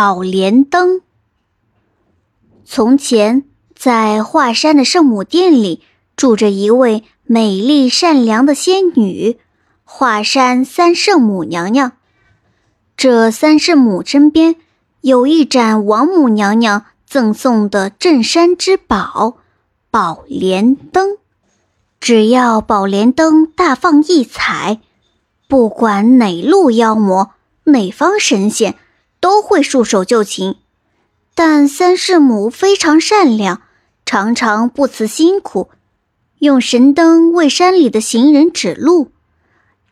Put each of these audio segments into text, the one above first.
宝莲灯。从前，在华山的圣母殿里，住着一位美丽善良的仙女——华山三圣母娘娘。这三圣母身边有一盏王母娘娘赠送的镇山之宝——宝莲灯。只要宝莲灯大放异彩，不管哪路妖魔、哪方神仙，都会束手就擒。但三圣母非常善良，常常不辞辛苦，用神灯为山里的行人指路。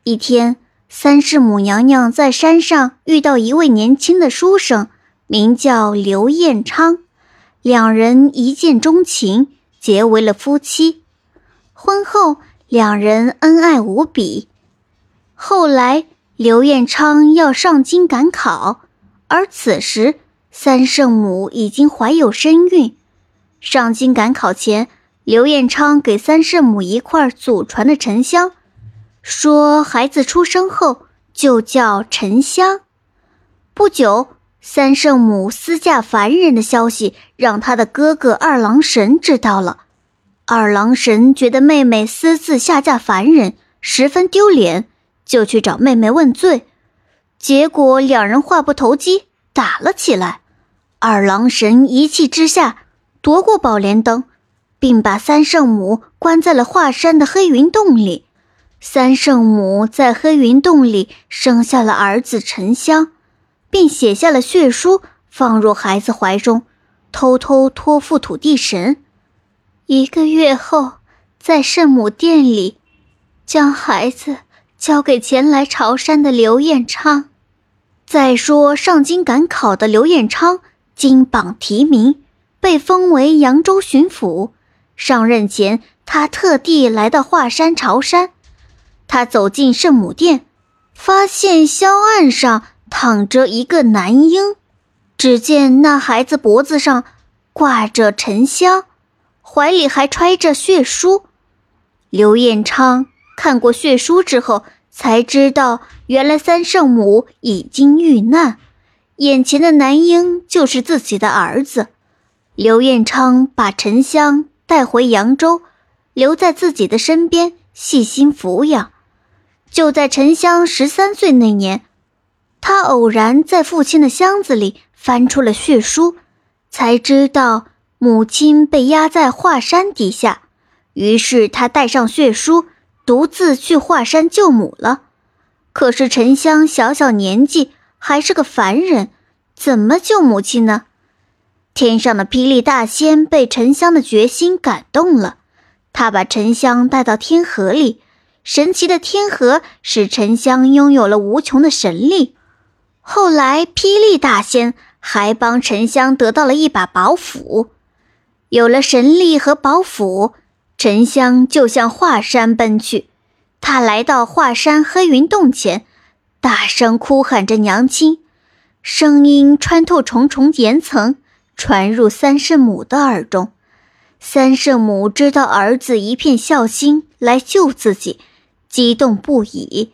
一天，三圣母娘娘在山上遇到一位年轻的书生，名叫刘彦昌，两人一见钟情，结为了夫妻。婚后，两人恩爱无比。后来，刘彦昌要上京赶考，而此时。三圣母已经怀有身孕，上京赶考前，刘彦昌给三圣母一块祖传的沉香，说孩子出生后就叫沉香。不久，三圣母私嫁凡人的消息让他的哥哥二郎神知道了。二郎神觉得妹妹私自下嫁凡人十分丢脸，就去找妹妹问罪，结果两人话不投机，打了起来。二郎神一气之下夺过宝莲灯，并把三圣母关在了华山的黑云洞里。三圣母在黑云洞里生下了儿子沉香，并写下了血书，放入孩子怀中，偷偷托付土地神。一个月后，在圣母殿里，将孩子交给前来朝山的刘彦昌。再说上京赶考的刘彦昌。金榜题名，被封为扬州巡抚。上任前，他特地来到华山朝山。他走进圣母殿，发现香案上躺着一个男婴。只见那孩子脖子上挂着沉香，怀里还揣着血书。刘彦昌看过血书之后，才知道原来三圣母已经遇难。眼前的男婴就是自己的儿子，刘彦昌把沉香带回扬州，留在自己的身边，细心抚养。就在沉香十三岁那年，他偶然在父亲的箱子里翻出了血书，才知道母亲被压在华山底下。于是他带上血书，独自去华山救母了。可是沉香小小年纪。还是个凡人，怎么救母亲呢？天上的霹雳大仙被沉香的决心感动了，他把沉香带到天河里。神奇的天河使沉香拥有了无穷的神力。后来，霹雳大仙还帮沉香得到了一把宝斧。有了神力和宝斧，沉香就向华山奔去。他来到华山黑云洞前。大声哭喊着娘亲，声音穿透重重岩层，传入三圣母的耳中。三圣母知道儿子一片孝心来救自己，激动不已。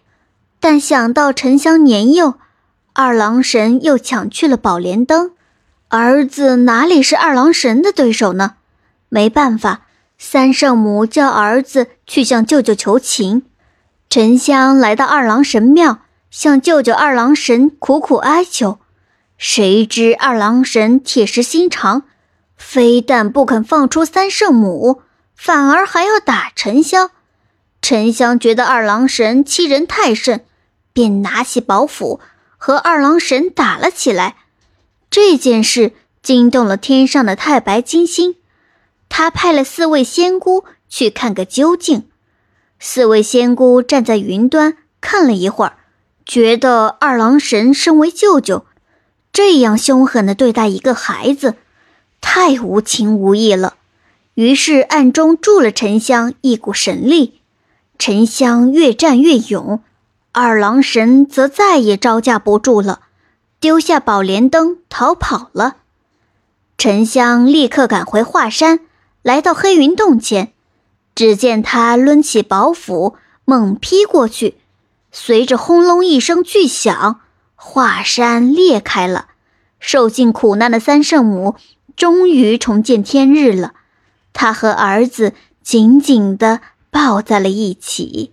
但想到沉香年幼，二郎神又抢去了宝莲灯，儿子哪里是二郎神的对手呢？没办法，三圣母叫儿子去向舅舅求情。沉香来到二郎神庙。向舅舅二郎神苦苦哀求，谁知二郎神铁石心肠，非但不肯放出三圣母，反而还要打沉香。沉香觉得二郎神欺人太甚，便拿起宝斧和二郎神打了起来。这件事惊动了天上的太白金星，他派了四位仙姑去看个究竟。四位仙姑站在云端看了一会儿。觉得二郎神身为舅舅，这样凶狠的对待一个孩子，太无情无义了。于是暗中助了沉香一股神力，沉香越战越勇，二郎神则再也招架不住了，丢下宝莲灯逃跑了。沉香立刻赶回华山，来到黑云洞前，只见他抡起宝斧猛劈过去。随着轰隆一声巨响，华山裂开了，受尽苦难的三圣母终于重见天日了。她和儿子紧紧地抱在了一起。